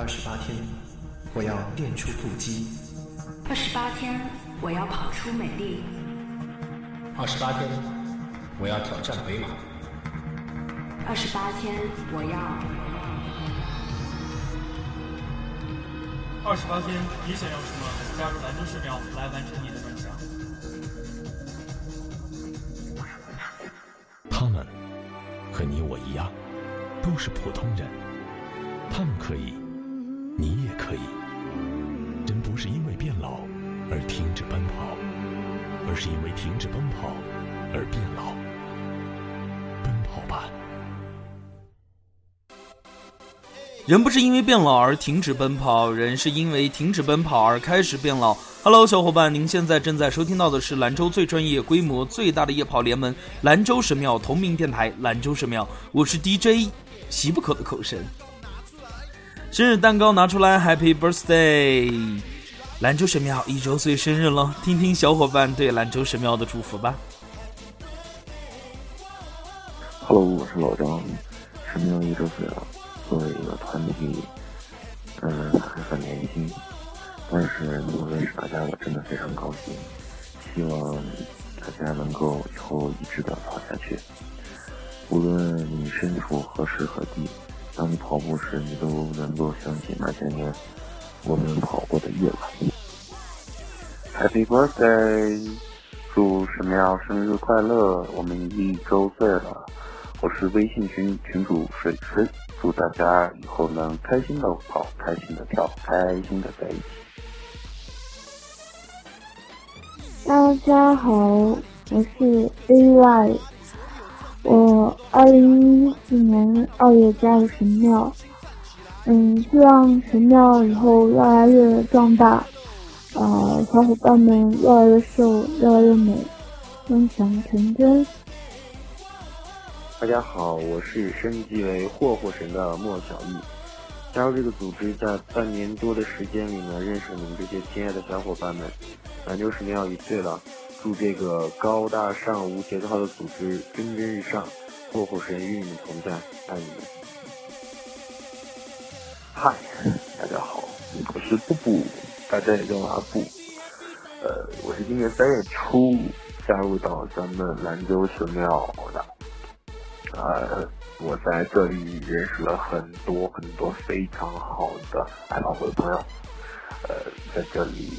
二十八天，我要练出腹肌；二十八天，我要跑出美丽；二十八天，我要挑战北马；二十八天，我要二十八天，你想要什么？加入兰州神庙来完成你的梦想。他们和你我一样，都是普通人。他们可以，你也可以。人不是因为变老而停止奔跑，而是因为停止奔跑而变老。奔跑吧！人不是因为变老而停止奔跑，人是因为停止奔跑而开始变老。Hello，小伙伴，您现在正在收听到的是兰州最专业、规模最大的夜跑联盟——兰州神庙同名电台——兰州神庙。我是 DJ，习不可的口神。生日蛋糕拿出来，Happy Birthday！兰州神庙一周岁生日了，听听小伙伴对兰州神庙的祝福吧。Hello，我是老张，神庙一周岁了。作为一个团体，嗯，还很年轻，但是能认识大家，我真的非常高兴。希望大家能够以后一直的跑下去，无论你身处何时何地。当你跑步时，你都能够想起那些年我们跑过的夜晚。Happy birthday！祝神庙生日快乐！我们一周岁了。我是微信群群主水水，祝大家以后能开心的跑，开心的跳，开心的在一起。大家好，我是 AY。我二零一四年二月加入神庙，嗯，希望神庙以后越来越壮大，呃，小伙伴们越来越瘦，越来越美，梦想成真。大家好，我是升级为霍霍神的莫小玉，加入这个组织在半年多的时间里呢，认识了你们这些亲爱的小伙伴们，兰州神庙一岁了。祝这个高大上、无节操的组织蒸蒸日上，霍霍神与你同在，爱你们。嗨，大家好，我是布布，大家也叫我阿布。呃，我是今年三月初加入到咱们兰州神庙的。呃，我在这里认识了很多很多非常好的爱跑步的朋友。呃，在这里，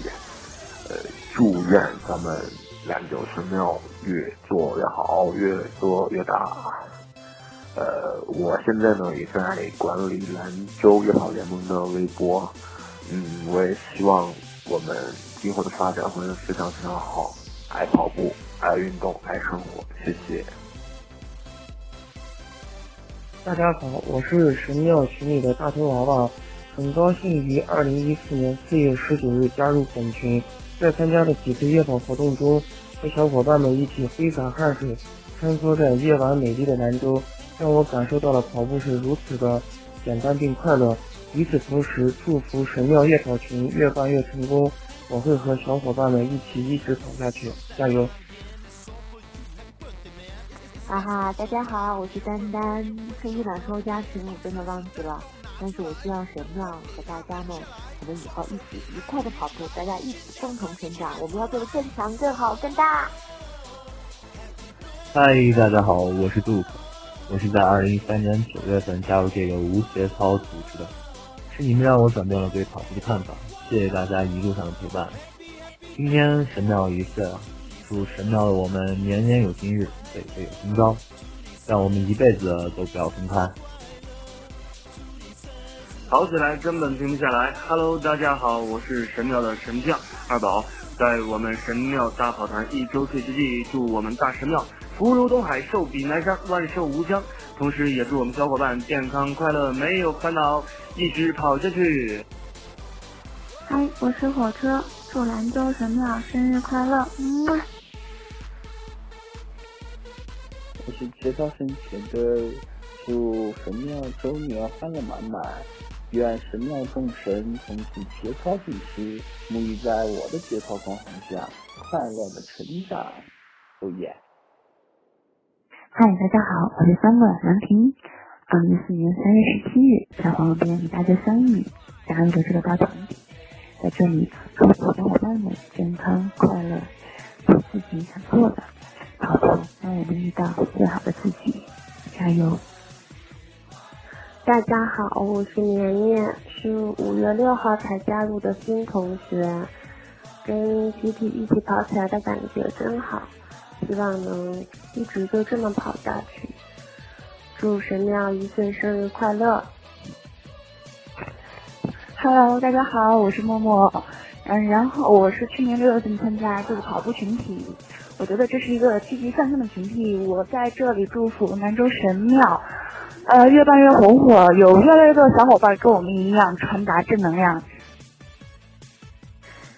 呃，祝愿咱们。兰州神庙越做越好，越做越大。呃，我现在呢也在管理兰州越跑联盟的微博。嗯，我也希望我们今后的发展会非常非常好。爱跑步，爱运动，爱生活。谢谢。大家好，我是神庙群里的大头娃娃，很高兴于二零一四年四月十九日加入本群。在参加的几次夜跑活动中，和小伙伴们一起挥洒汗水，穿梭在夜晚美丽的兰州，让我感受到了跑步是如此的简单并快乐。与此同时，祝福神庙夜跑群越办越成功。我会和小伙伴们一起一直跑下去，加油！哈哈，大家好，我是丹丹。黑衣懒兽加群我真的忘记了，但是我希望神庙和大家们。我们以后一起愉快的跑步，大家一起共同成长。我们要做的更强、更好、更大。嗨，大家好，我是杜克，我是在二零一三年九月份加入这个无节操组织的，是你们让我转变了对跑步的看法。谢谢大家一路上的陪伴。今天神庙一岁了，祝神庙的我们年年有今日，岁岁有今朝，让我们一辈子都不要分开。跑起来根本停不下来。Hello，大家好，我是神庙的神将二宝。在我们神庙大跑团一周岁之际，祝我们大神庙福如东海，寿比南山，万寿无疆。同时，也祝我们小伙伴健康快乐，没有烦恼，一直跑下去。嗨，我是火车，祝兰州神庙生日快乐。嗯。我是节操神前的，祝神庙周年欢乐满满。愿神庙众神从此节操尽失，沐浴在我的节操光环下，快乐的成长。哦耶！嗨，大家好，我是三个蓝屏。二零一四年三月十七日在黄河边与大家相遇，加入了这个大团体。在这里，祝福小伙伴们健康快乐，做自己想做的，跑步让我们遇到最好的自己，加油！大家好，我是年年，是五月六号才加入的新同学，跟集体一起跑起来的感觉真好，希望能一直就这么跑下去。祝神庙一岁生日快乐！Hello，大家好，我是默默，嗯，然后我是去年六月份参加这个跑步群体，我觉得这是一个积极向上的群体，我在这里祝福兰州神庙。呃，越办越红火，有越来越多的小伙伴跟我们一样传达正能量。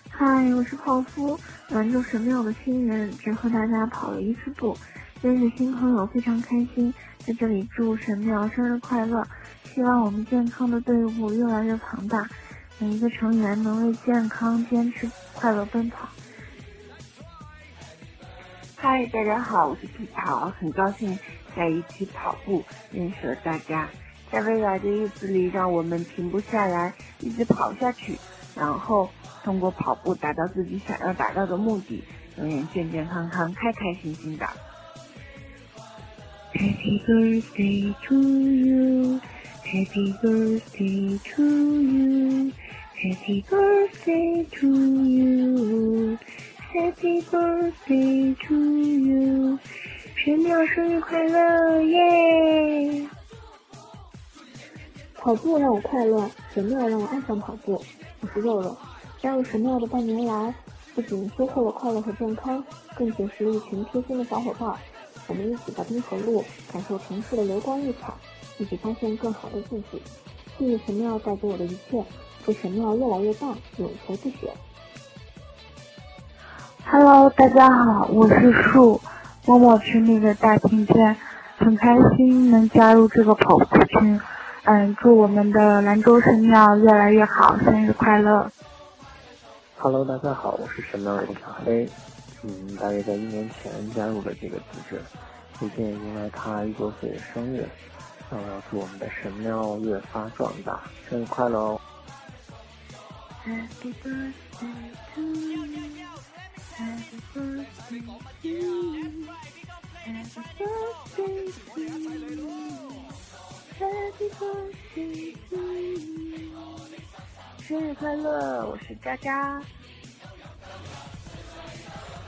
嗨，我是泡芙，兰州神庙的新人，只和大家跑了一次步，认识新朋友非常开心，在这里祝神庙生日快乐，希望我们健康的队伍越来越庞大，每一个成员能为健康坚持快乐奔跑。嗨，大家好，我是皮桃，很高兴。在一起跑步，认识了大家，在未来的日子里，让我们停不下来，一直跑下去，然后通过跑步达到自己想要达到的目的，永远健健康康、开开心心的。Happy birthday to you, Happy birthday to you, Happy birthday to you, Happy birthday to you. 神庙生日快乐耶！跑步让我快乐，神庙让我爱上跑步。我是肉肉，加入神庙的半年来，不仅收获了快乐和健康，更结识了一群贴心的小伙伴。我们一起在冰河路感受城市的流光溢彩，一起发现更好的自己。谢谢神庙带给我的一切，祝神庙越来越大，永垂不朽。Hello，大家好，我是树。默默群里的大晴天，很开心能加入这个跑步群。嗯，祝我们的兰州神庙越来越好，生日快乐！Hello，大家好，我是神庙里的小黑。嗯，大约在一年前加入了这个组织，最近迎来他一周岁的生日，那我要祝我们的神庙越发壮大，生日快乐哦！Happy birthday to you. 生日快乐！我是渣渣。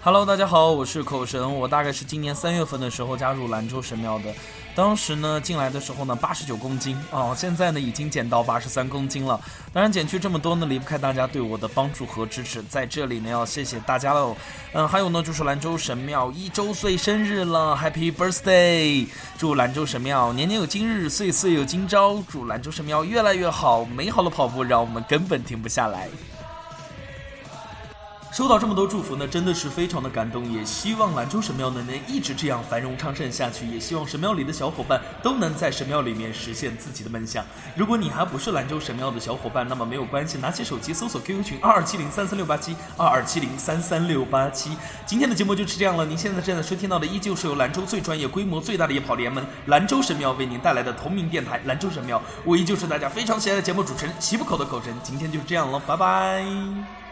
Hello，大家好，我是口神，我大概是今年三月份的时候加入兰州神庙的。当时呢，进来的时候呢，八十九公斤哦，现在呢已经减到八十三公斤了。当然，减去这么多呢，离不开大家对我的帮助和支持，在这里呢要谢谢大家喽。嗯，还有呢，就是兰州神庙一周岁生日了，Happy Birthday！祝兰州神庙年年有今日，岁岁有今朝。祝兰州神庙越来越好，美好的跑步让我们根本停不下来。收到这么多祝福呢，真的是非常的感动。也希望兰州神庙呢能一直这样繁荣昌盛下去。也希望神庙里的小伙伴都能在神庙里面实现自己的梦想。如果你还不是兰州神庙的小伙伴，那么没有关系，拿起手机搜索 QQ 群二二七零三三六八七二二七零三三六八七。今天的节目就是这样了。您现在正在收听到的依旧是由兰州最专业、规模最大的夜跑联盟兰州神庙为您带来的同名电台兰州神庙。我依旧是大家非常喜爱的节目主持人，喜不口的口神。今天就是这样了，拜拜。